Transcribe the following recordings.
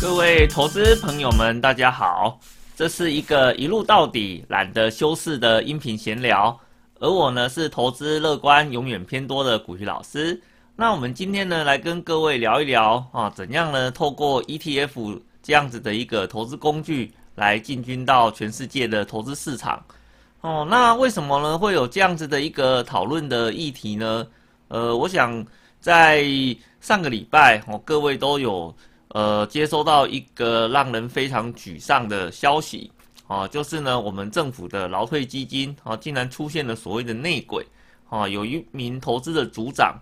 各位投资朋友们，大家好，这是一个一路到底、懒得修饰的音频闲聊。而我呢，是投资乐观、永远偏多的古鱼老师。那我们今天呢，来跟各位聊一聊啊，怎样呢，透过 ETF 这样子的一个投资工具，来进军到全世界的投资市场。哦，那为什么呢，会有这样子的一个讨论的议题呢？呃，我想在上个礼拜，哦，各位都有。呃，接收到一个让人非常沮丧的消息，啊，就是呢，我们政府的劳退基金啊，竟然出现了所谓的内鬼，啊，有一名投资的组长，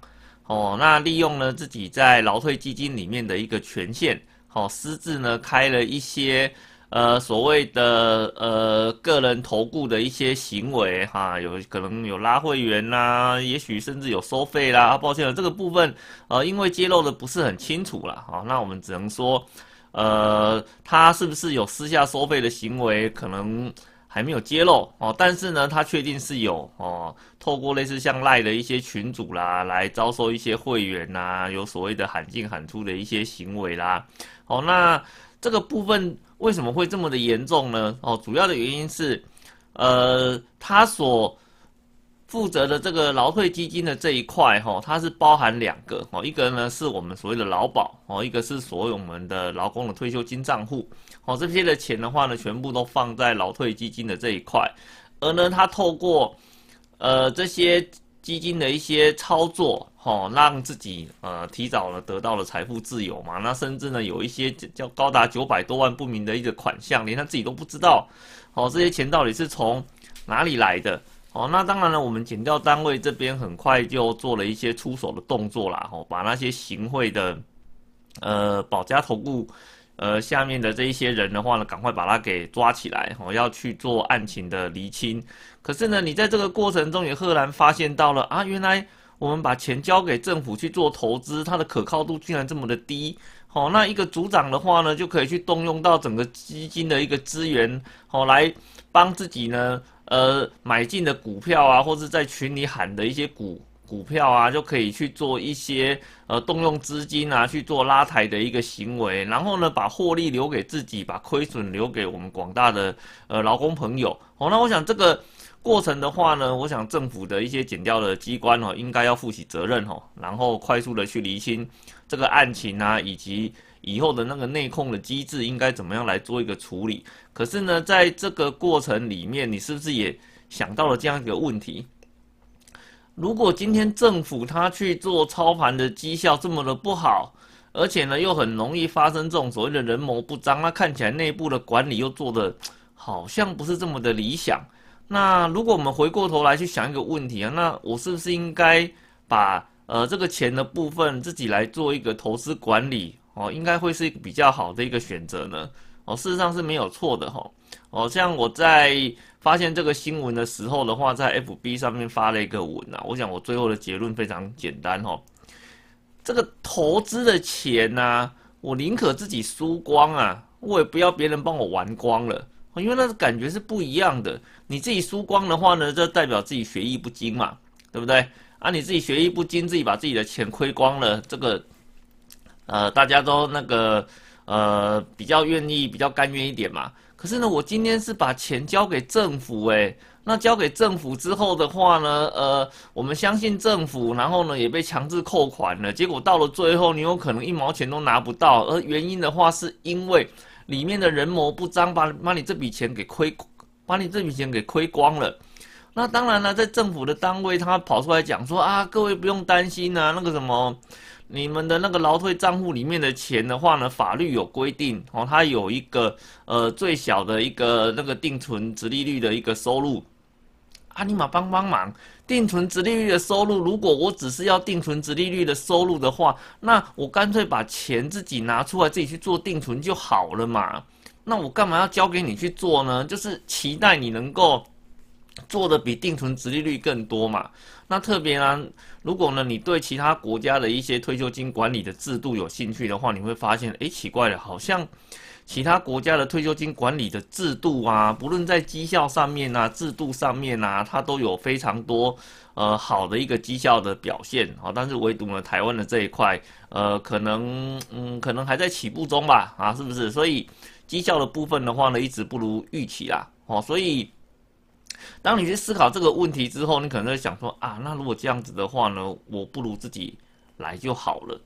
哦，那利用了自己在劳退基金里面的一个权限，好，私自呢开了一些。呃，所谓的呃个人投顾的一些行为哈，有可能有拉会员啦，也许甚至有收费啦。抱歉了，这个部分呃，因为揭露的不是很清楚了啊，那我们只能说，呃，他是不是有私下收费的行为，可能还没有揭露哦。但是呢，他确定是有哦，透过类似像赖的一些群主啦，来招收一些会员呐，有所谓的喊进喊出的一些行为啦。哦，那这个部分。为什么会这么的严重呢？哦，主要的原因是，呃，他所负责的这个劳退基金的这一块，哈，它是包含两个，哦，一个呢是我们所谓的劳保，哦，一个是所有我们的劳工的退休金账户，哦，这些的钱的话呢，全部都放在劳退基金的这一块，而呢，他透过，呃，这些。基金的一些操作，哈，让自己呃提早了得到了财富自由嘛。那甚至呢，有一些叫高达九百多万不明的一个款项，连他自己都不知道，哦，这些钱到底是从哪里来的？哦，那当然了，我们减掉单位这边很快就做了一些出手的动作啦，哦，把那些行贿的呃保家投顾。呃，下面的这一些人的话呢，赶快把他给抓起来，哦，要去做案情的厘清。可是呢，你在这个过程中也赫然发现到了啊，原来我们把钱交给政府去做投资，它的可靠度竟然这么的低。好，那一个组长的话呢，就可以去动用到整个基金的一个资源，好来帮自己呢，呃，买进的股票啊，或者在群里喊的一些股。股票啊，就可以去做一些呃动用资金啊，去做拉抬的一个行为，然后呢，把获利留给自己，把亏损留给我们广大的呃劳工朋友。哦，那我想这个过程的话呢，我想政府的一些减掉的机关哦，应该要负起责任哦，然后快速的去厘清这个案情啊，以及以后的那个内控的机制应该怎么样来做一个处理。可是呢，在这个过程里面，你是不是也想到了这样一个问题？如果今天政府他去做操盘的绩效这么的不好，而且呢又很容易发生这种所谓的人谋不张，那看起来内部的管理又做的好像不是这么的理想。那如果我们回过头来去想一个问题啊，那我是不是应该把呃这个钱的部分自己来做一个投资管理哦，应该会是一个比较好的一个选择呢？哦，事实上是没有错的哈。哦，像我在。发现这个新闻的时候的话，在 FB 上面发了一个文啊。我想我最后的结论非常简单哦，这个投资的钱呢，我宁可自己输光啊，我也不要别人帮我玩光了，因为那个感觉是不一样的。你自己输光的话呢，这代表自己学艺不精嘛，对不对？啊，你自己学艺不精，自己把自己的钱亏光了，这个呃，大家都那个呃，比较愿意，比较甘愿一点嘛。可是呢，我今天是把钱交给政府，诶，那交给政府之后的话呢，呃，我们相信政府，然后呢也被强制扣款了，结果到了最后，你有可能一毛钱都拿不到，而原因的话是因为里面的人谋不张，把把你这笔钱给亏，把你这笔钱给亏光了。那当然了，在政府的单位，他跑出来讲说啊，各位不用担心啊，那个什么。你们的那个劳退账户里面的钱的话呢，法律有规定哦，它有一个呃最小的一个那个定存值利率的一个收入，啊，尼玛帮帮忙，定存值利率的收入，如果我只是要定存值利率的收入的话，那我干脆把钱自己拿出来自己去做定存就好了嘛，那我干嘛要交给你去做呢？就是期待你能够。做的比定存值利率更多嘛？那特别呢，如果呢你对其他国家的一些退休金管理的制度有兴趣的话，你会发现，哎，奇怪了，好像其他国家的退休金管理的制度啊，不论在绩效上面啊、制度上面啊，它都有非常多呃好的一个绩效的表现啊。但是唯独呢，台湾的这一块，呃，可能嗯，可能还在起步中吧，啊，是不是？所以绩效的部分的话呢，一直不如预期啦，哦，所以。当你去思考这个问题之后，你可能会想说啊，那如果这样子的话呢，我不如自己来就好了。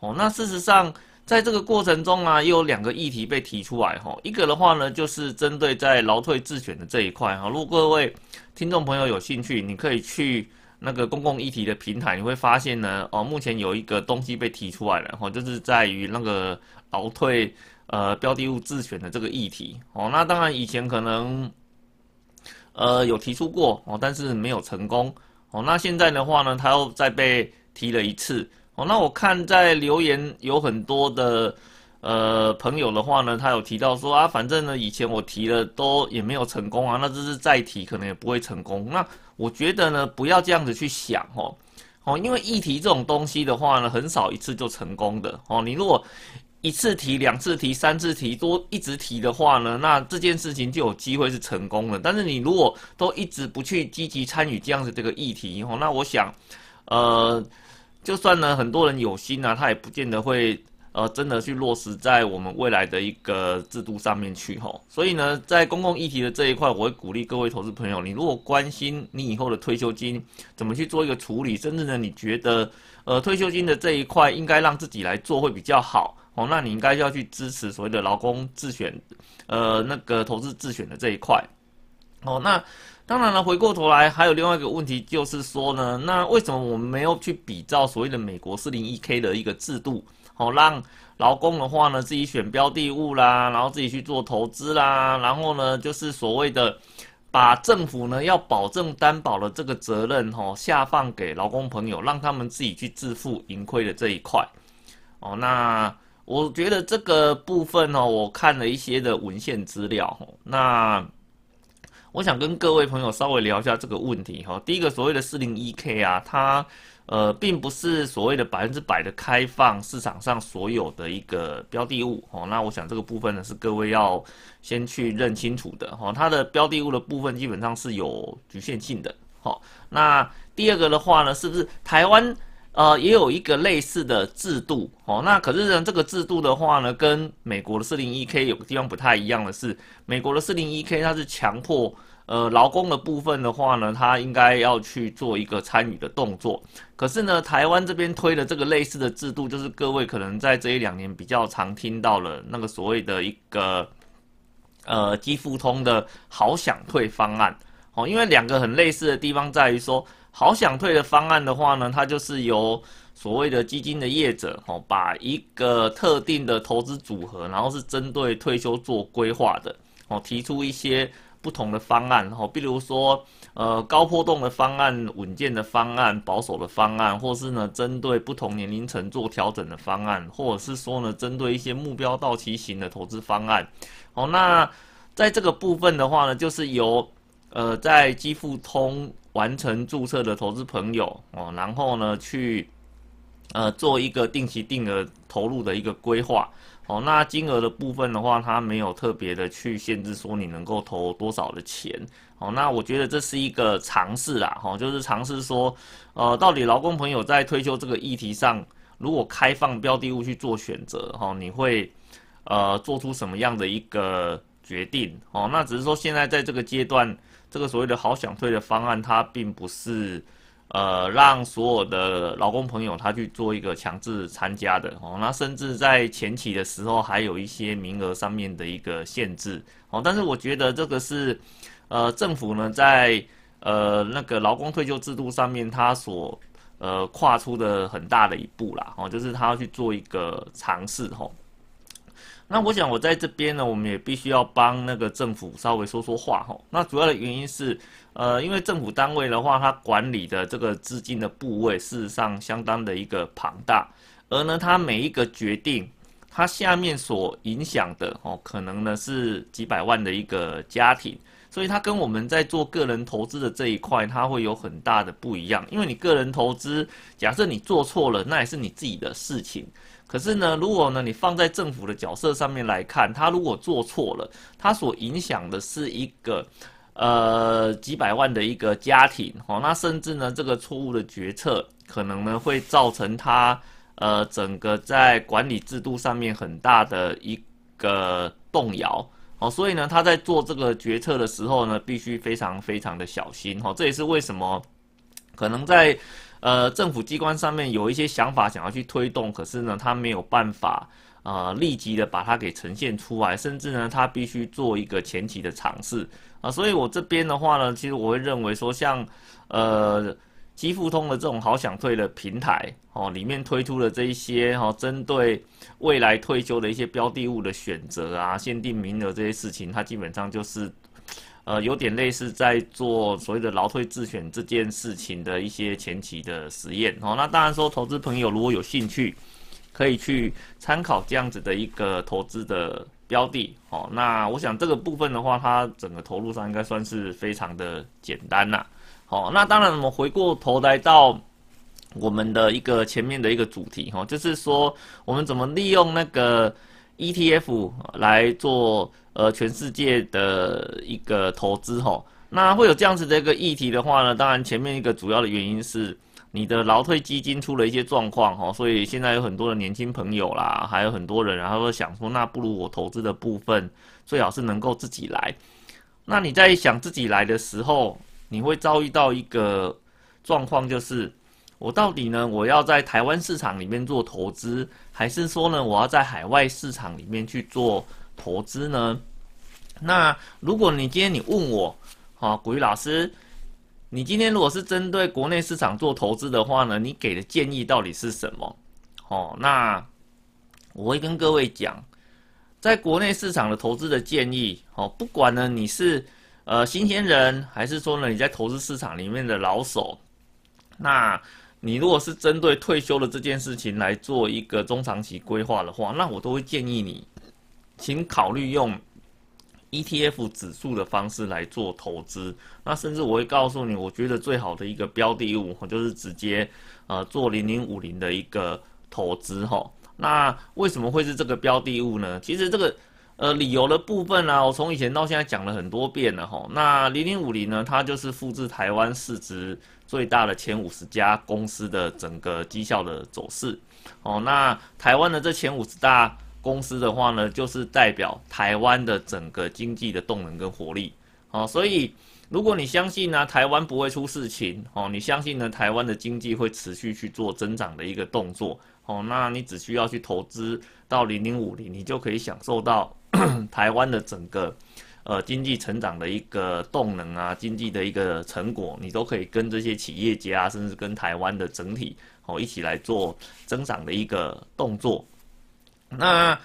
哦，那事实上在这个过程中啊，又有两个议题被提出来哈。一个的话呢，就是针对在劳退自选的这一块哈。如果各位听众朋友有兴趣，你可以去那个公共议题的平台，你会发现呢，哦，目前有一个东西被提出来了哈，就是在于那个劳退呃标的物自选的这个议题。哦，那当然以前可能。呃，有提出过哦，但是没有成功哦。那现在的话呢，他又再被提了一次哦。那我看在留言有很多的呃朋友的话呢，他有提到说啊，反正呢以前我提了都也没有成功啊，那这是再提可能也不会成功。那我觉得呢，不要这样子去想哦哦，因为议题这种东西的话呢，很少一次就成功的哦。你如果一次提、两次提、三次提，都一直提的话呢，那这件事情就有机会是成功的。但是你如果都一直不去积极参与这样子这个议题哦，那我想，呃，就算呢很多人有心啊，他也不见得会呃真的去落实在我们未来的一个制度上面去吼。所以呢，在公共议题的这一块，我会鼓励各位投资朋友，你如果关心你以后的退休金怎么去做一个处理，甚至呢你觉得呃退休金的这一块应该让自己来做会比较好。哦，那你应该要去支持所谓的劳工自选，呃，那个投资自选的这一块。哦，那当然了，回过头来还有另外一个问题，就是说呢，那为什么我们没有去比照所谓的美国四零一 K 的一个制度？哦，让劳工的话呢自己选标的物啦，然后自己去做投资啦，然后呢就是所谓的把政府呢要保证担保的这个责任，哦，下放给劳工朋友，让他们自己去自负盈亏的这一块。哦，那。我觉得这个部分呢，我看了一些的文献资料，那我想跟各位朋友稍微聊一下这个问题哈。第一个所谓的四零一 K 啊，它呃并不是所谓的百分之百的开放市场上所有的一个标的物哦。那我想这个部分呢是各位要先去认清楚的哈。它的标的物的部分基本上是有局限性的。好，那第二个的话呢，是不是台湾？呃，也有一个类似的制度哦。那可是呢，这个制度的话呢，跟美国的四零一 K 有个地方不太一样的是，美国的四零一 K 它是强迫呃劳工的部分的话呢，他应该要去做一个参与的动作。可是呢，台湾这边推的这个类似的制度，就是各位可能在这一两年比较常听到了那个所谓的一个呃基富通的好想退方案哦。因为两个很类似的地方在于说。好想退的方案的话呢，它就是由所谓的基金的业者哦，把一个特定的投资组合，然后是针对退休做规划的哦，提出一些不同的方案哦，比如说呃高波动的方案、稳健的方案、保守的方案，或是呢针对不同年龄层做调整的方案，或者是说呢针对一些目标到期型的投资方案哦。那在这个部分的话呢，就是由呃在基富通。完成注册的投资朋友哦，然后呢去呃做一个定期定额投入的一个规划哦。那金额的部分的话，它没有特别的去限制说你能够投多少的钱哦。那我觉得这是一个尝试啦，哈，就是尝试说呃，到底劳工朋友在退休这个议题上，如果开放标的物去做选择哈，你会呃做出什么样的一个决定哦？那只是说现在在这个阶段。这个所谓的好想退的方案，它并不是，呃，让所有的劳工朋友他去做一个强制参加的哦。那甚至在前期的时候，还有一些名额上面的一个限制哦。但是我觉得这个是，呃，政府呢在呃那个劳工退休制度上面，他所呃跨出的很大的一步啦哦，就是他要去做一个尝试吼。那我想，我在这边呢，我们也必须要帮那个政府稍微说说话哈。那主要的原因是，呃，因为政府单位的话，它管理的这个资金的部位，事实上相当的一个庞大，而呢，它每一个决定，它下面所影响的哦，可能呢是几百万的一个家庭，所以它跟我们在做个人投资的这一块，它会有很大的不一样。因为你个人投资，假设你做错了，那也是你自己的事情。可是呢，如果呢你放在政府的角色上面来看，他如果做错了，他所影响的是一个呃几百万的一个家庭哦，那甚至呢这个错误的决策可能呢会造成他呃整个在管理制度上面很大的一个动摇哦，所以呢他在做这个决策的时候呢，必须非常非常的小心哦，这也是为什么可能在。呃，政府机关上面有一些想法想要去推动，可是呢，他没有办法呃立即的把它给呈现出来，甚至呢，他必须做一个前期的尝试啊。所以我这边的话呢，其实我会认为说，像呃，基富通的这种好想退的平台哦，里面推出的这一些哈，针对未来退休的一些标的物的选择啊，限定名额这些事情，它基本上就是。呃，有点类似在做所谓的劳退自选这件事情的一些前期的实验哦。那当然说，投资朋友如果有兴趣，可以去参考这样子的一个投资的标的哦。那我想这个部分的话，它整个投入上应该算是非常的简单啦。好，那当然我们回过头来到我们的一个前面的一个主题哈，就是说我们怎么利用那个 ETF 来做。呃，全世界的一个投资哈，那会有这样子的一个议题的话呢，当然前面一个主要的原因是你的劳退基金出了一些状况哈，所以现在有很多的年轻朋友啦，还有很多人，然后都想说，那不如我投资的部分最好是能够自己来。那你在想自己来的时候，你会遭遇到一个状况，就是我到底呢，我要在台湾市场里面做投资，还是说呢，我要在海外市场里面去做？投资呢？那如果你今天你问我，好，古玉老师，你今天如果是针对国内市场做投资的话呢，你给的建议到底是什么？哦，那我会跟各位讲，在国内市场的投资的建议，哦，不管呢你是呃新鲜人，还是说呢你在投资市场里面的老手，那你如果是针对退休的这件事情来做一个中长期规划的话，那我都会建议你。请考虑用 ETF 指数的方式来做投资。那甚至我会告诉你，我觉得最好的一个标的物，就是直接呃做零零五零的一个投资哈。那为什么会是这个标的物呢？其实这个呃理由的部分呢，我从以前到现在讲了很多遍了哈。那零零五零呢，它就是复制台湾市值最大的前五十家公司的整个绩效的走势哦。那台湾的这前五十大。公司的话呢，就是代表台湾的整个经济的动能跟活力，哦，所以如果你相信呢，台湾不会出事情，哦，你相信呢，台湾的经济会持续去做增长的一个动作，哦，那你只需要去投资到零零五零，你就可以享受到 台湾的整个呃经济成长的一个动能啊，经济的一个成果，你都可以跟这些企业家，甚至跟台湾的整体哦一起来做增长的一个动作。那，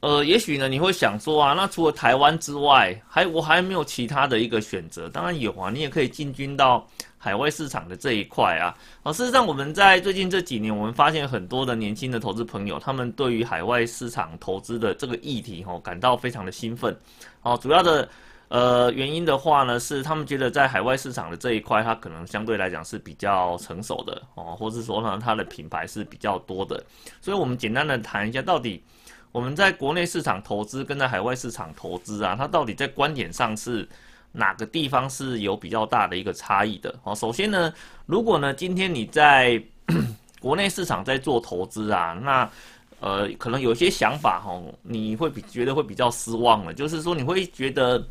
呃，也许呢，你会想说啊，那除了台湾之外，还我还没有其他的一个选择？当然有啊，你也可以进军到海外市场的这一块啊。哦，事实上，我们在最近这几年，我们发现很多的年轻的投资朋友，他们对于海外市场投资的这个议题，哦，感到非常的兴奋。哦，主要的。呃，原因的话呢，是他们觉得在海外市场的这一块，它可能相对来讲是比较成熟的哦，或者说呢，它的品牌是比较多的。所以，我们简单的谈一下，到底我们在国内市场投资跟在海外市场投资啊，它到底在观点上是哪个地方是有比较大的一个差异的哦？首先呢，如果呢，今天你在 国内市场在做投资啊，那呃，可能有些想法哈，你会比觉得会比较失望了，就是说你会觉得。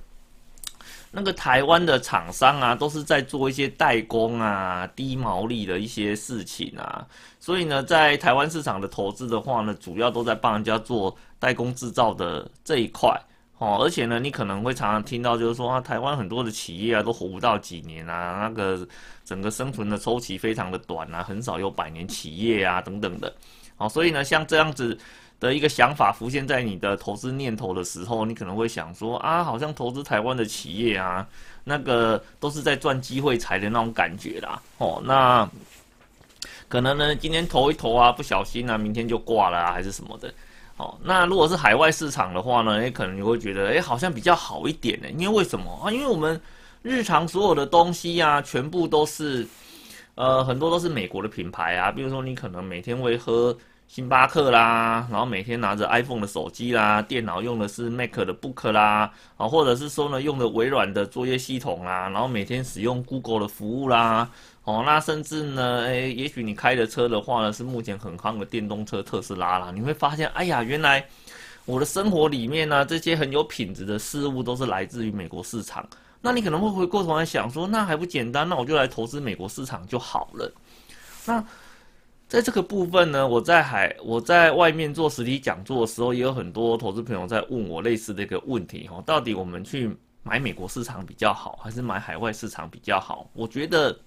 那个台湾的厂商啊，都是在做一些代工啊、低毛利的一些事情啊，所以呢，在台湾市场的投资的话呢，主要都在帮人家做代工制造的这一块哦。而且呢，你可能会常常听到，就是说啊，台湾很多的企业啊，都活不到几年啊，那个整个生存的周期非常的短啊，很少有百年企业啊等等的。哦，所以呢，像这样子。的一个想法浮现在你的投资念头的时候，你可能会想说啊，好像投资台湾的企业啊，那个都是在赚机会财的那种感觉啦。哦，那可能呢，今天投一投啊，不小心啊，明天就挂了啊，还是什么的。哦，那如果是海外市场的话呢，也，可能你会觉得，诶，好像比较好一点呢。因为为什么啊？因为我们日常所有的东西啊，全部都是，呃，很多都是美国的品牌啊。比如说，你可能每天会喝星巴克啦，然后每天拿着 iPhone 的手机啦，电脑用的是 Mac 的 Book 啦，啊，或者是说呢，用的微软的作业系统啦，然后每天使用 Google 的服务啦。哦，那甚至呢，诶，也许你开的车的话呢，是目前很夯的电动车特斯拉啦。你会发现，哎呀，原来我的生活里面呢，这些很有品质的事物都是来自于美国市场。那你可能会回过头来想说，那还不简单？那我就来投资美国市场就好了。那在这个部分呢，我在海我在外面做实体讲座的时候，也有很多投资朋友在问我类似的一个问题哦，到底我们去买美国市场比较好，还是买海外市场比较好？我觉得。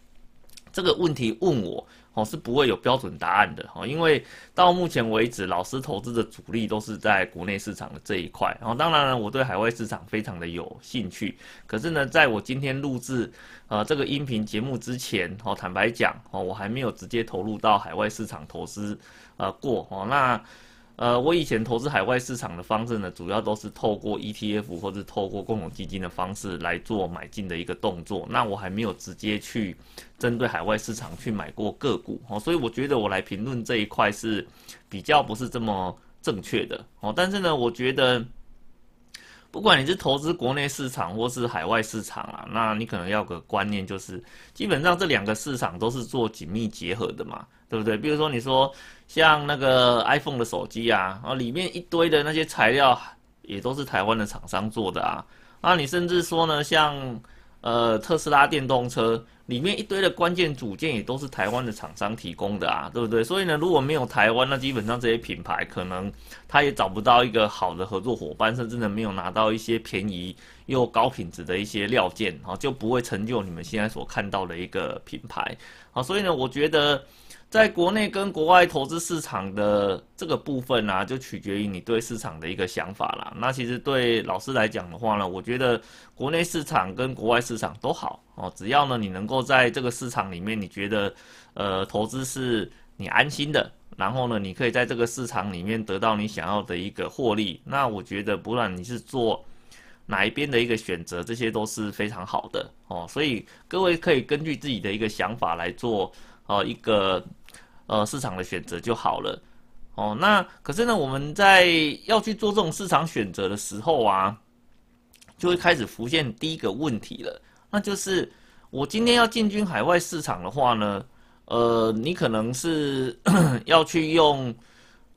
这个问题问我我是不会有标准答案的哦，因为到目前为止，老师投资的主力都是在国内市场的这一块。然后当然了，我对海外市场非常的有兴趣。可是呢，在我今天录制呃这个音频节目之前哦，坦白讲哦，我还没有直接投入到海外市场投资呃过哦那。呃，我以前投资海外市场的方式呢，主要都是透过 ETF 或者透过共同基金的方式来做买进的一个动作。那我还没有直接去针对海外市场去买过个股哦，所以我觉得我来评论这一块是比较不是这么正确的哦。但是呢，我觉得不管你是投资国内市场或是海外市场啊，那你可能要个观念就是，基本上这两个市场都是做紧密结合的嘛。对不对？比如说你说像那个 iPhone 的手机啊，然后里面一堆的那些材料也都是台湾的厂商做的啊。那你甚至说呢，像呃特斯拉电动车里面一堆的关键组件也都是台湾的厂商提供的啊，对不对？所以呢，如果没有台湾，那基本上这些品牌可能他也找不到一个好的合作伙伴，甚至呢没有拿到一些便宜又高品质的一些料件，啊，就不会成就你们现在所看到的一个品牌。好，所以呢，我觉得。在国内跟国外投资市场的这个部分呢，就取决于你对市场的一个想法啦。那其实对老师来讲的话呢，我觉得国内市场跟国外市场都好哦，只要呢你能够在这个市场里面，你觉得呃投资是你安心的，然后呢你可以在这个市场里面得到你想要的一个获利，那我觉得不管你是做哪一边的一个选择，这些都是非常好的哦。所以各位可以根据自己的一个想法来做哦一个。呃，市场的选择就好了，哦，那可是呢，我们在要去做这种市场选择的时候啊，就会开始浮现第一个问题了，那就是我今天要进军海外市场的话呢，呃，你可能是 要去用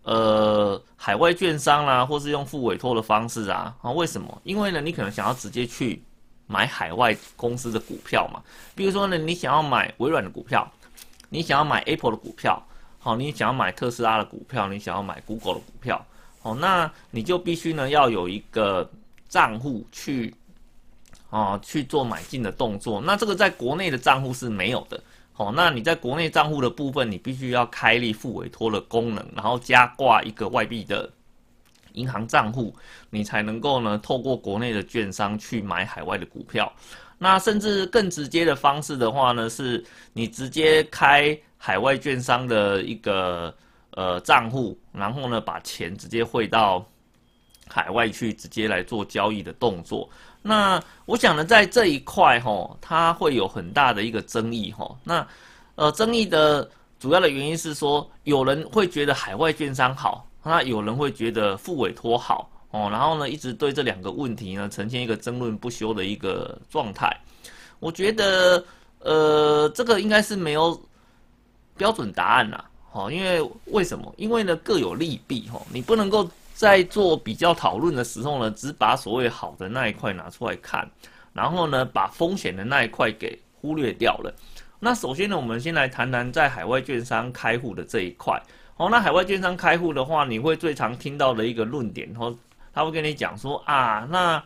呃海外券商啦，或是用付委托的方式啊，啊，为什么？因为呢，你可能想要直接去买海外公司的股票嘛，比如说呢，你想要买微软的股票。你想要买 Apple 的股票，好，你想要买特斯拉的股票，你想要买 Google 的股票，好，那你就必须呢要有一个账户去，啊，去做买进的动作。那这个在国内的账户是没有的，好，那你在国内账户的部分，你必须要开立付委托的功能，然后加挂一个外币的银行账户，你才能够呢透过国内的券商去买海外的股票。那甚至更直接的方式的话呢，是你直接开海外券商的一个呃账户，然后呢把钱直接汇到海外去，直接来做交易的动作。那我想呢，在这一块哈，它会有很大的一个争议哈。那呃，争议的主要的原因是说，有人会觉得海外券商好，那有人会觉得付委托好。哦，然后呢，一直对这两个问题呢呈现一个争论不休的一个状态。我觉得，呃，这个应该是没有标准答案呐。哦，因为为什么？因为呢各有利弊。哈，你不能够在做比较讨论的时候呢，只把所谓好的那一块拿出来看，然后呢把风险的那一块给忽略掉了。那首先呢，我们先来谈谈在海外券商开户的这一块。哦，那海外券商开户的话，你会最常听到的一个论点，哦。他会跟你讲说啊，那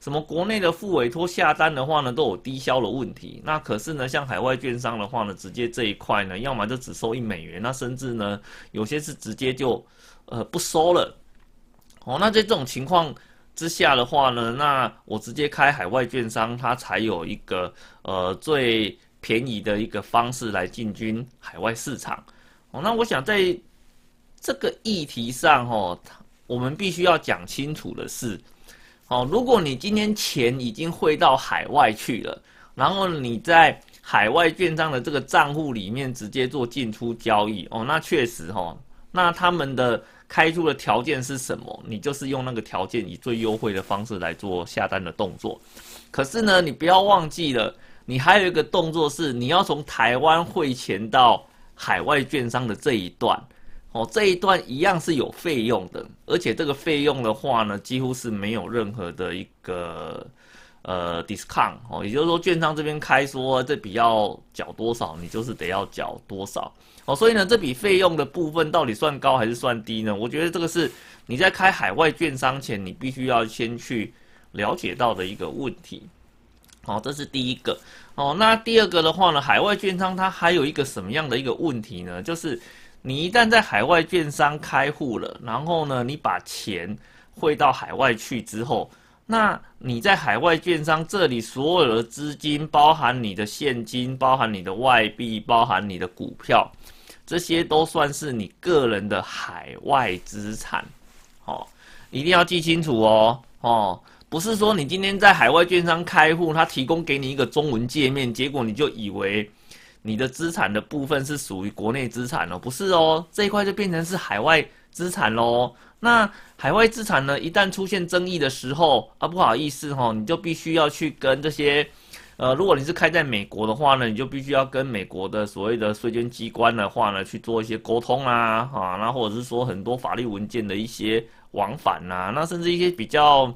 什么国内的付委托下单的话呢，都有低销的问题。那可是呢，像海外券商的话呢，直接这一块呢，要么就只收一美元，那甚至呢，有些是直接就呃不收了。哦，那在这种情况之下的话呢，那我直接开海外券商，它才有一个呃最便宜的一个方式来进军海外市场。哦，那我想在这个议题上，哦。我们必须要讲清楚的是，哦，如果你今天钱已经汇到海外去了，然后你在海外券商的这个账户里面直接做进出交易，哦，那确实哈，那他们的开出的条件是什么？你就是用那个条件以最优惠的方式来做下单的动作。可是呢，你不要忘记了，你还有一个动作是你要从台湾汇钱到海外券商的这一段。哦，这一段一样是有费用的，而且这个费用的话呢，几乎是没有任何的一个呃 discount 哦，也就是说，券商这边开说这笔要缴多少，你就是得要缴多少哦。所以呢，这笔费用的部分到底算高还是算低呢？我觉得这个是你在开海外券商前，你必须要先去了解到的一个问题。好，这是第一个哦。那第二个的话呢，海外券商它还有一个什么样的一个问题呢？就是你一旦在海外券商开户了，然后呢，你把钱汇到海外去之后，那你在海外券商这里所有的资金，包含你的现金，包含你的外币，包含你的股票，这些都算是你个人的海外资产。哦，一定要记清楚哦。哦，不是说你今天在海外券商开户，他提供给你一个中文界面，结果你就以为。你的资产的部分是属于国内资产哦，不是哦，这一块就变成是海外资产喽。那海外资产呢，一旦出现争议的时候啊，不好意思哈，你就必须要去跟这些，呃，如果你是开在美国的话呢，你就必须要跟美国的所谓的税捐机关的话呢去做一些沟通啊，啊，那或者是说很多法律文件的一些往返呐，那甚至一些比较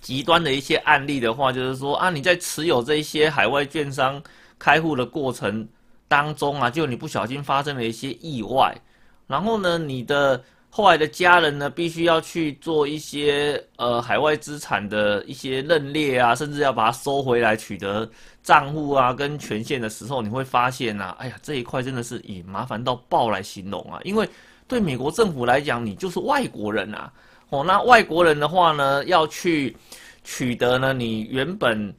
极端的一些案例的话，就是说啊，你在持有这些海外券商。开户的过程当中啊，就你不小心发生了一些意外，然后呢，你的后来的家人呢，必须要去做一些呃海外资产的一些认列啊，甚至要把它收回来取得账户啊跟权限的时候，你会发现呐，哎呀，这一块真的是以麻烦到爆来形容啊，因为对美国政府来讲，你就是外国人啊，哦，那外国人的话呢，要去取得呢，你原本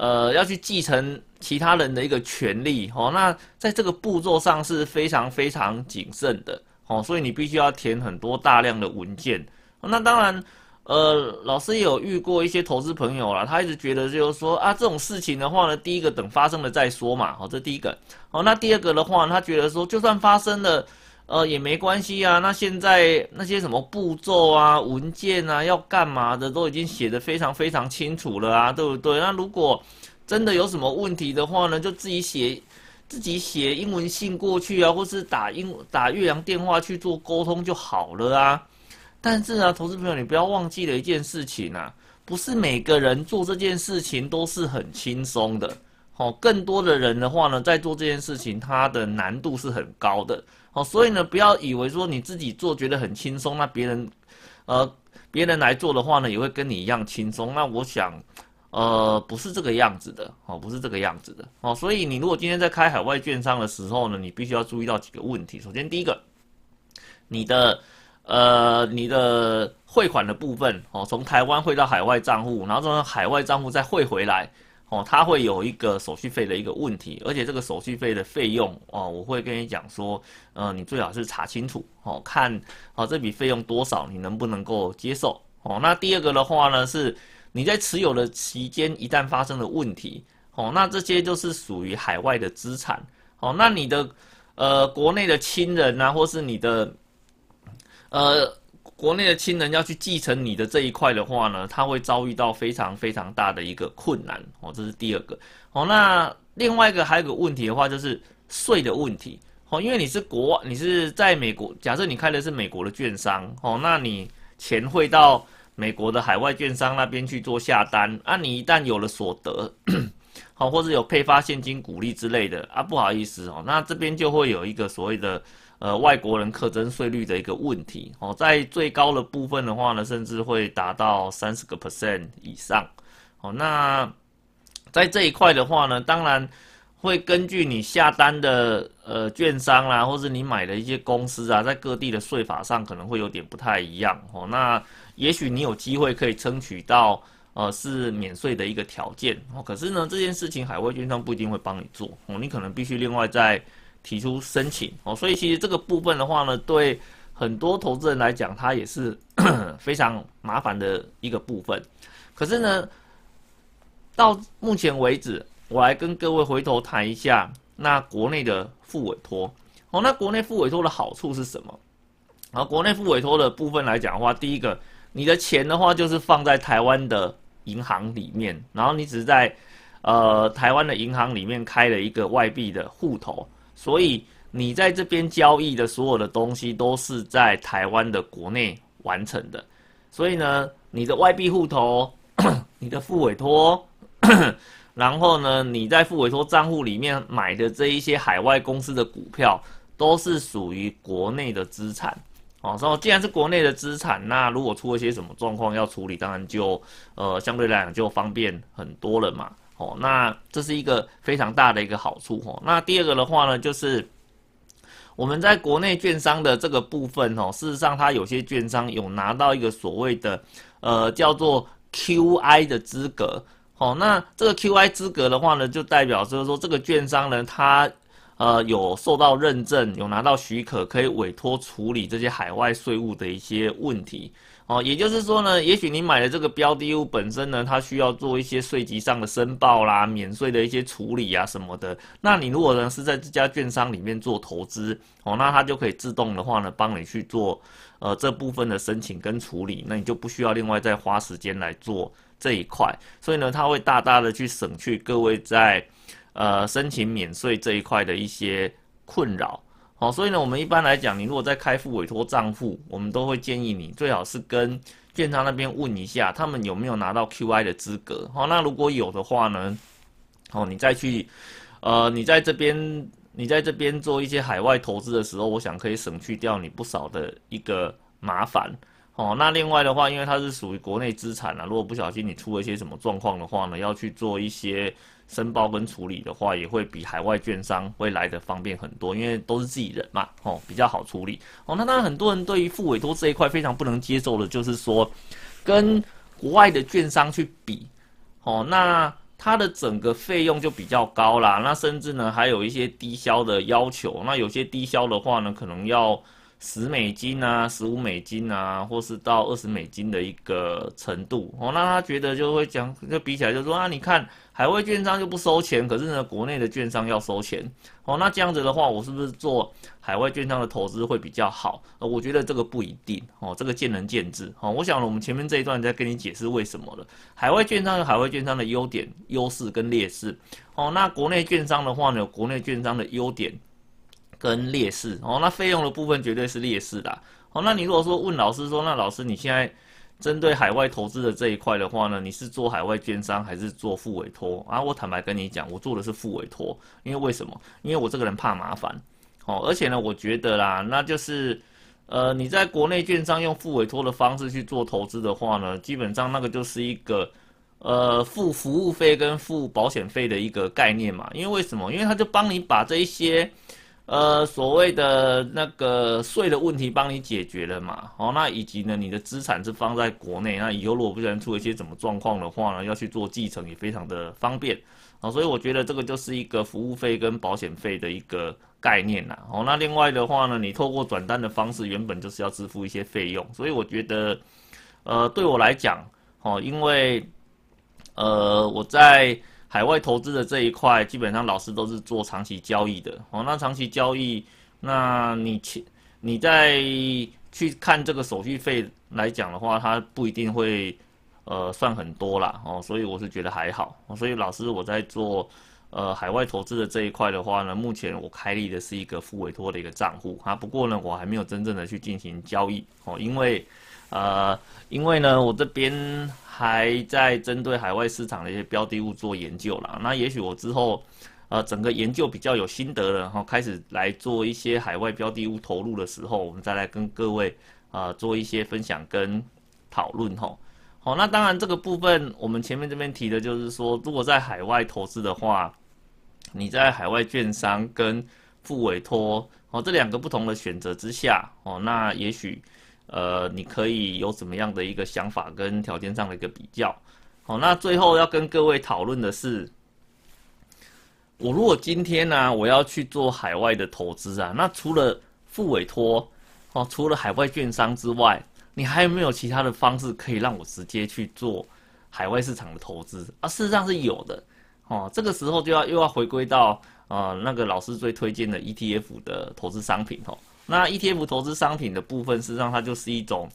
呃要去继承。其他人的一个权利，哦，那在这个步骤上是非常非常谨慎的，哦，所以你必须要填很多大量的文件。那当然，呃，老师也有遇过一些投资朋友啦，他一直觉得就是说啊，这种事情的话呢，第一个等发生了再说嘛，好，这第一个。好，那第二个的话，他觉得说，就算发生了，呃，也没关系啊。那现在那些什么步骤啊、文件啊，要干嘛的，都已经写的非常非常清楚了啊，对不对？那如果真的有什么问题的话呢，就自己写，自己写英文信过去啊，或是打英打岳阳电话去做沟通就好了啊。但是呢，投资朋友，你不要忘记了一件事情啊，不是每个人做这件事情都是很轻松的。哦，更多的人的话呢，在做这件事情，它的难度是很高的。哦，所以呢，不要以为说你自己做觉得很轻松，那别人，呃，别人来做的话呢，也会跟你一样轻松。那我想。呃，不是这个样子的哦，不是这个样子的哦，所以你如果今天在开海外券商的时候呢，你必须要注意到几个问题。首先，第一个，你的呃，你的汇款的部分哦，从台湾汇到海外账户，然后从海外账户再汇回来哦，它会有一个手续费的一个问题，而且这个手续费的费用哦，我会跟你讲说，呃，你最好是查清楚哦，看哦这笔费用多少，你能不能够接受哦？那第二个的话呢是。你在持有的期间，一旦发生了问题，哦，那这些就是属于海外的资产，哦，那你的呃国内的亲人啊，或是你的呃国内的亲人要去继承你的这一块的话呢，他会遭遇到非常非常大的一个困难，哦，这是第二个，哦，那另外一个还有个问题的话，就是税的问题，哦，因为你是国，你是在美国，假设你开的是美国的券商，哦，那你钱汇到。美国的海外券商那边去做下单啊，你一旦有了所得，好，或者有配发现金股利之类的啊，不好意思哦，那这边就会有一个所谓的呃外国人课征税率的一个问题哦，在最高的部分的话呢，甚至会达到三十个 percent 以上哦，那在这一块的话呢，当然。会根据你下单的呃券商啦，或者你买的一些公司啊，在各地的税法上可能会有点不太一样哦。那也许你有机会可以争取到呃是免税的一个条件哦。可是呢，这件事情海外券商不一定会帮你做哦，你可能必须另外再提出申请哦。所以其实这个部分的话呢，对很多投资人来讲，它也是 非常麻烦的一个部分。可是呢，到目前为止，我来跟各位回头谈一下那国内的副委托。哦，那国内副委托的好处是什么？然后国内副委托的部分来讲的话，第一个，你的钱的话就是放在台湾的银行里面，然后你只是在呃台湾的银行里面开了一个外币的户头，所以你在这边交易的所有的东西都是在台湾的国内完成的。所以呢，你的外币户头、你的副委托，然后呢，你在副委托账户里面买的这一些海外公司的股票，都是属于国内的资产。哦，所以既然是国内的资产，那如果出了些什么状况要处理，当然就呃相对来讲就方便很多了嘛。哦，那这是一个非常大的一个好处哦。那第二个的话呢，就是我们在国内券商的这个部分哦，事实上它有些券商有拿到一个所谓的呃叫做 QI 的资格。哦，那这个 QI 资格的话呢，就代表就是说这个券商呢，它呃，有受到认证，有拿到许可，可以委托处理这些海外税务的一些问题哦。也就是说呢，也许你买的这个标的物本身呢，它需要做一些税籍上的申报啦、免税的一些处理啊什么的。那你如果呢是在这家券商里面做投资哦，那它就可以自动的话呢，帮你去做呃这部分的申请跟处理，那你就不需要另外再花时间来做这一块。所以呢，它会大大的去省去各位在。呃，申请免税这一块的一些困扰，好，所以呢，我们一般来讲，你如果在开付委托账户，我们都会建议你最好是跟券商那边问一下，他们有没有拿到 QI 的资格，好，那如果有的话呢，哦，你再去，呃，你在这边，你在这边做一些海外投资的时候，我想可以省去掉你不少的一个麻烦，哦，那另外的话，因为它是属于国内资产啊，如果不小心你出了一些什么状况的话呢，要去做一些。申报跟处理的话，也会比海外券商会来的方便很多，因为都是自己人嘛，哦，比较好处理。哦，那当然很多人对于付委托这一块非常不能接受的，就是说跟国外的券商去比，哦，那它的整个费用就比较高啦，那甚至呢还有一些低消的要求，那有些低消的话呢，可能要。十美金啊，十五美金啊，或是到二十美金的一个程度哦，那他觉得就会讲，就比起来就说啊，你看海外券商就不收钱，可是呢，国内的券商要收钱哦，那这样子的话，我是不是做海外券商的投资会比较好？呃，我觉得这个不一定哦，这个见仁见智哦。我想我们前面这一段在跟你解释为什么了。海外券商有海外券商的优点、优势跟劣势哦，那国内券商的话呢，有国内券商的优点。跟劣势哦，那费用的部分绝对是劣势的哦。那你如果说问老师说，那老师你现在针对海外投资的这一块的话呢，你是做海外券商还是做副委托啊？我坦白跟你讲，我做的是副委托，因为为什么？因为我这个人怕麻烦哦，而且呢，我觉得啦，那就是呃，你在国内券商用副委托的方式去做投资的话呢，基本上那个就是一个呃付服务费跟付保险费的一个概念嘛。因为为什么？因为他就帮你把这一些。呃，所谓的那个税的问题帮你解决了嘛？哦，那以及呢，你的资产是放在国内，那以后如果不小心出一些什么状况的话呢，要去做继承也非常的方便啊。所以我觉得这个就是一个服务费跟保险费的一个概念呐。哦，那另外的话呢，你透过转单的方式，原本就是要支付一些费用，所以我觉得，呃，对我来讲，哦，因为，呃，我在。海外投资的这一块，基本上老师都是做长期交易的哦。那长期交易，那你去你在去看这个手续费来讲的话，它不一定会呃算很多啦哦。所以我是觉得还好。所以老师我在做呃海外投资的这一块的话呢，目前我开立的是一个副委托的一个账户啊。不过呢，我还没有真正的去进行交易哦，因为呃因为呢我这边。还在针对海外市场的一些标的物做研究啦。那也许我之后，呃，整个研究比较有心得了，然后开始来做一些海外标的物投入的时候，我们再来跟各位啊做一些分享跟讨论吼。好，那当然这个部分我们前面这边提的就是说，如果在海外投资的话，你在海外券商跟付委托哦这两个不同的选择之下哦，那也许。呃，你可以有怎么样的一个想法跟条件上的一个比较？好，那最后要跟各位讨论的是，我如果今天呢，我要去做海外的投资啊，那除了付委托，哦，除了海外券商之外，你还有没有其他的方式可以让我直接去做海外市场的投资啊？事实上是有的，哦，这个时候就要又要回归到呃那个老师最推荐的 ETF 的投资商品哦。那 ETF 投资商品的部分，事实上它就是一种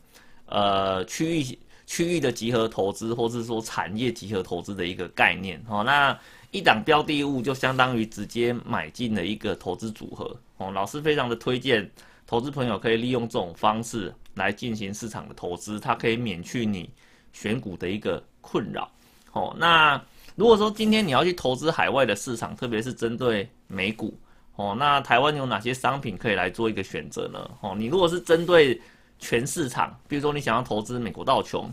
呃区域区域的集合投资，或是说产业集合投资的一个概念哦。那一档标的物就相当于直接买进了一个投资组合哦。老师非常的推荐。投资朋友可以利用这种方式来进行市场的投资，它可以免去你选股的一个困扰。哦，那如果说今天你要去投资海外的市场，特别是针对美股，哦，那台湾有哪些商品可以来做一个选择呢？哦，你如果是针对全市场，比如说你想要投资美国道琼，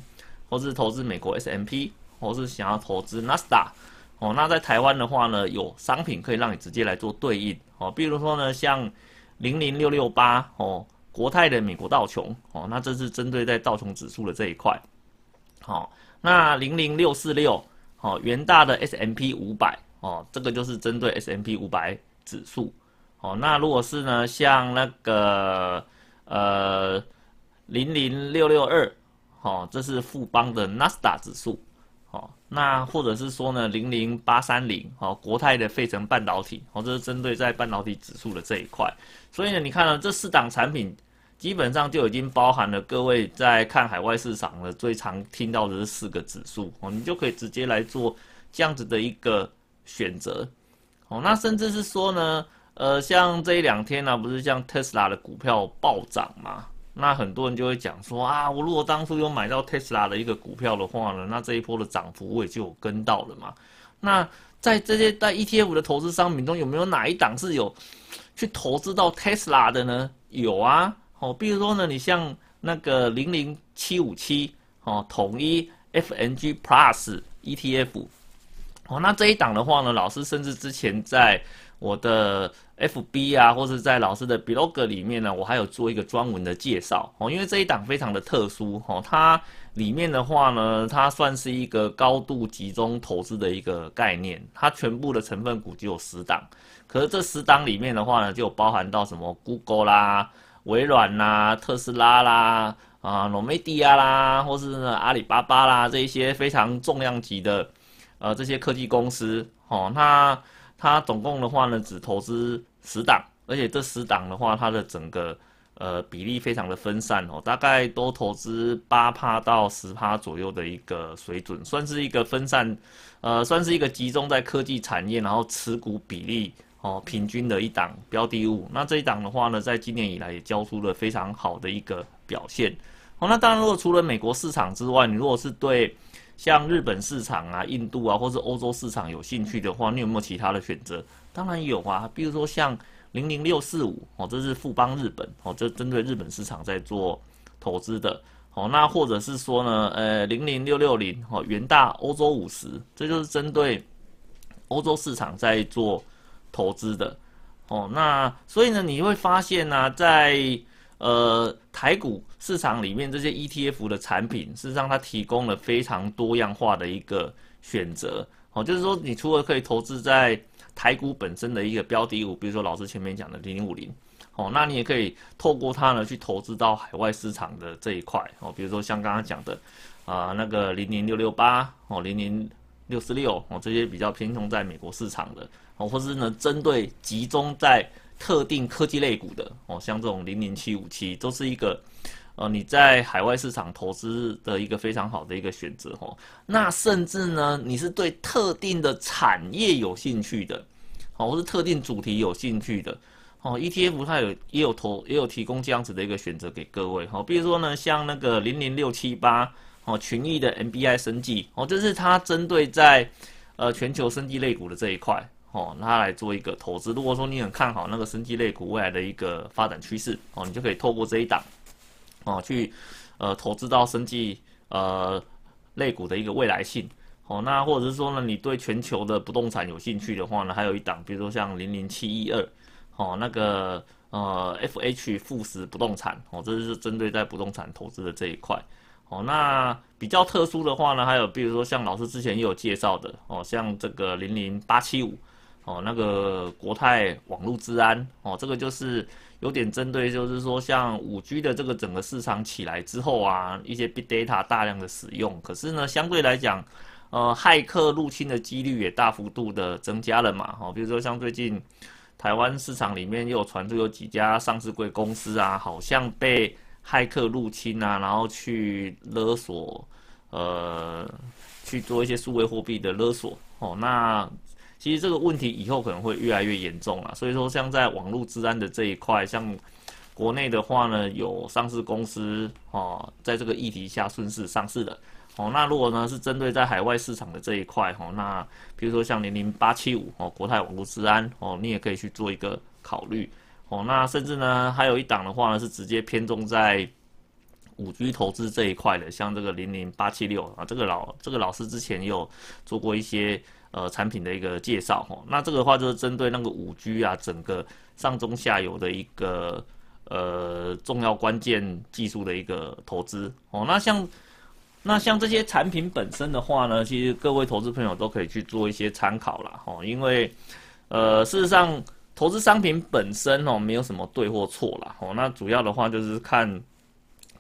或是投资美国 S M P，或是想要投资纳斯达，哦，那在台湾的话呢，有商品可以让你直接来做对应。哦，比如说呢，像零零六六八哦，国泰的美国道琼哦，那这是针对在道琼指数的这一块。好，那零零六四六哦，元大的 S M P 五百哦，这个就是针对 S M P 五百指数。哦，那如果是呢，像那个呃零零六六二哦，这是富邦的纳斯达指数。哦，那或者是说呢，零零八三零哦，国泰的费城半导体哦，这是针对在半导体指数的这一块。所以呢，你看到这四档产品基本上就已经包含了各位在看海外市场的最常听到的这四个指数哦，你就可以直接来做这样子的一个选择哦。那甚至是说呢，呃，像这一两天呢，不是像特斯拉的股票暴涨嘛？那很多人就会讲说啊，我如果当初有买到特斯拉的一个股票的话呢，那这一波的涨幅我也就有跟到了嘛。那在这些在 ETF 的投资商品中，有没有哪一档是有？去投资到 Tesla 的呢？有啊，哦，比如说呢，你像那个零零七五七哦，统一 FNG Plus ETF 哦，那这一档的话呢，老师甚至之前在我的 FB 啊，或者在老师的 blog 里面呢，我还有做一个专门的介绍哦，因为这一档非常的特殊哦，它里面的话呢，它算是一个高度集中投资的一个概念，它全部的成分股只有十档。可是这十档里面的话呢，就包含到什么 Google 啦、微软啦、特斯拉啦、啊 n o 迪亚啦，或是阿里巴巴啦这一些非常重量级的呃这些科技公司哦。那它总共的话呢，只投资十档，而且这十档的话，它的整个呃比例非常的分散哦，大概都投资八趴到十趴左右的一个水准，算是一个分散，呃，算是一个集中在科技产业，然后持股比例。哦，平均的一档标的物，那这一档的话呢，在今年以来也交出了非常好的一个表现。哦，那当然，如果除了美国市场之外，你如果是对像日本市场啊、印度啊，或是欧洲市场有兴趣的话，你有没有其他的选择？当然有啊，比如说像零零六四五哦，这是富邦日本哦，这针对日本市场在做投资的。哦，那或者是说呢，呃，零零六六零哦，元大欧洲五十，这就是针对欧洲市场在做。投资的，哦，那所以呢，你会发现呢，在呃台股市场里面，这些 ETF 的产品，事实上它提供了非常多样化的一个选择，哦，就是说，你除了可以投资在台股本身的一个标的物，比如说老师前面讲的零零五零，哦，那你也可以透过它呢去投资到海外市场的这一块，哦，比如说像刚刚讲的啊那个零零六六八，哦，零零六四六，哦，这些比较偏重在美国市场的。哦，或是呢，针对集中在特定科技类股的哦，像这种零零七五七，都是一个呃你在海外市场投资的一个非常好的一个选择哦。那甚至呢，你是对特定的产业有兴趣的，哦，或是特定主题有兴趣的哦，ETF 它有也有投也有提供这样子的一个选择给各位哦。比如说呢，像那个零零六七八哦，群益的 MBI 生技哦，这是它针对在呃全球生技类股的这一块。哦，他来做一个投资。如果说你很看好那个生技类股未来的一个发展趋势，哦，你就可以透过这一档，哦，去呃投资到生技呃类股的一个未来性。哦，那或者是说呢，你对全球的不动产有兴趣的话呢，还有一档，比如说像零零七一二，哦，那个呃 F H 富时不动产，哦，这是针对在不动产投资的这一块。哦，那比较特殊的话呢，还有比如说像老师之前也有介绍的，哦，像这个零零八七五。哦，那个国泰网络治安哦，这个就是有点针对，就是说像五 G 的这个整个市场起来之后啊，一些 big data 大量的使用，可是呢，相对来讲，呃，骇客入侵的几率也大幅度的增加了嘛，哦，比如说像最近台湾市场里面又传出有几家上市贵公司啊，好像被骇客入侵啊，然后去勒索，呃，去做一些数位货币的勒索，哦，那。其实这个问题以后可能会越来越严重了，所以说像在网络治安的这一块，像国内的话呢，有上市公司哦，在这个议题下顺势上市的哦。那如果呢是针对在海外市场的这一块哦，那比如说像零零八七五哦，国泰网络治安哦，你也可以去做一个考虑哦。那甚至呢还有一档的话呢，是直接偏重在五 G 投资这一块的，像这个零零八七六啊，这个老这个老师之前有做过一些。呃，产品的一个介绍哈，那这个的话就是针对那个五 G 啊，整个上中下游的一个呃重要关键技术的一个投资哦。那像那像这些产品本身的话呢，其实各位投资朋友都可以去做一些参考了哦，因为呃事实上投资商品本身哦没有什么对或错啦哦，那主要的话就是看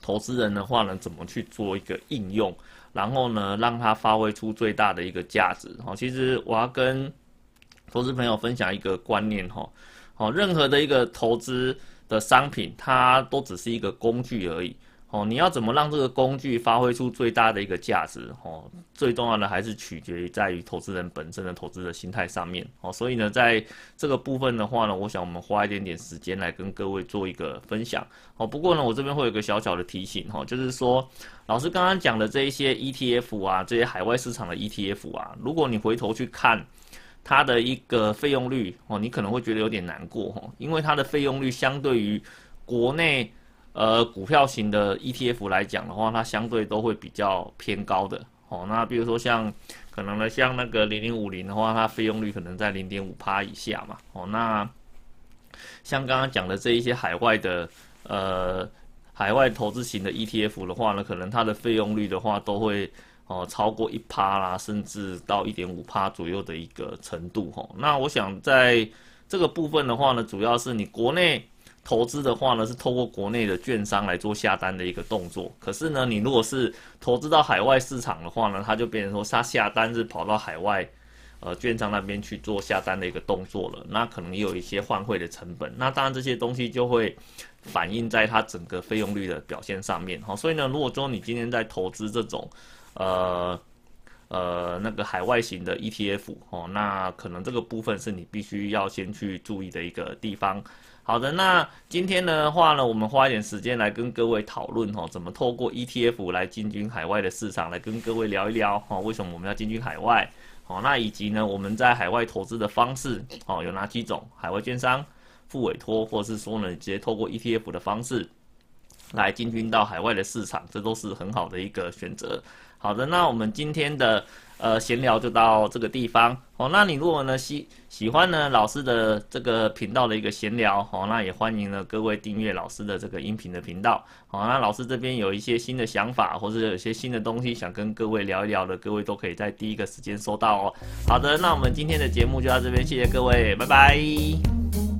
投资人的话呢怎么去做一个应用。然后呢，让它发挥出最大的一个价值。哦，其实我要跟投资朋友分享一个观念哈。好，任何的一个投资的商品，它都只是一个工具而已。哦，你要怎么让这个工具发挥出最大的一个价值？哦，最重要的还是取决于在于投资人本身的投资的心态上面。哦，所以呢，在这个部分的话呢，我想我们花一点点时间来跟各位做一个分享。哦，不过呢，我这边会有一个小小的提醒哈，就是说，老师刚刚讲的这一些 ETF 啊，这些海外市场的 ETF 啊，如果你回头去看它的一个费用率哦，你可能会觉得有点难过哈，因为它的费用率相对于国内。呃，股票型的 ETF 来讲的话，它相对都会比较偏高的哦。那比如说像可能呢，像那个零零五零的话，它费用率可能在零点五趴以下嘛。哦，那像刚刚讲的这一些海外的呃海外投资型的 ETF 的话呢，可能它的费用率的话都会哦超过一趴啦，甚至到一点五趴左右的一个程度哈。那我想在这个部分的话呢，主要是你国内。投资的话呢，是透过国内的券商来做下单的一个动作。可是呢，你如果是投资到海外市场的话呢，它就变成说，它下单是跑到海外，呃，券商那边去做下单的一个动作了。那可能也有一些换汇的成本。那当然这些东西就会反映在它整个费用率的表现上面。好，所以呢，如果说你今天在投资这种，呃，呃，那个海外型的 ETF，哦，那可能这个部分是你必须要先去注意的一个地方。好的，那今天的话呢，我们花一点时间来跟各位讨论哦，怎么透过 ETF 来进军海外的市场，来跟各位聊一聊哦，为什么我们要进军海外？哦，那以及呢，我们在海外投资的方式哦，有哪几种？海外券商、付委托，或是说呢，直接透过 ETF 的方式来进军到海外的市场，这都是很好的一个选择。好的，那我们今天的。呃，闲聊就到这个地方哦。那你如果呢喜喜欢呢老师的这个频道的一个闲聊哦，那也欢迎呢各位订阅老师的这个音频的频道。好，那老师这边有一些新的想法，或者有些新的东西想跟各位聊一聊的，各位都可以在第一个时间收到哦。好的，那我们今天的节目就到这边，谢谢各位，拜拜。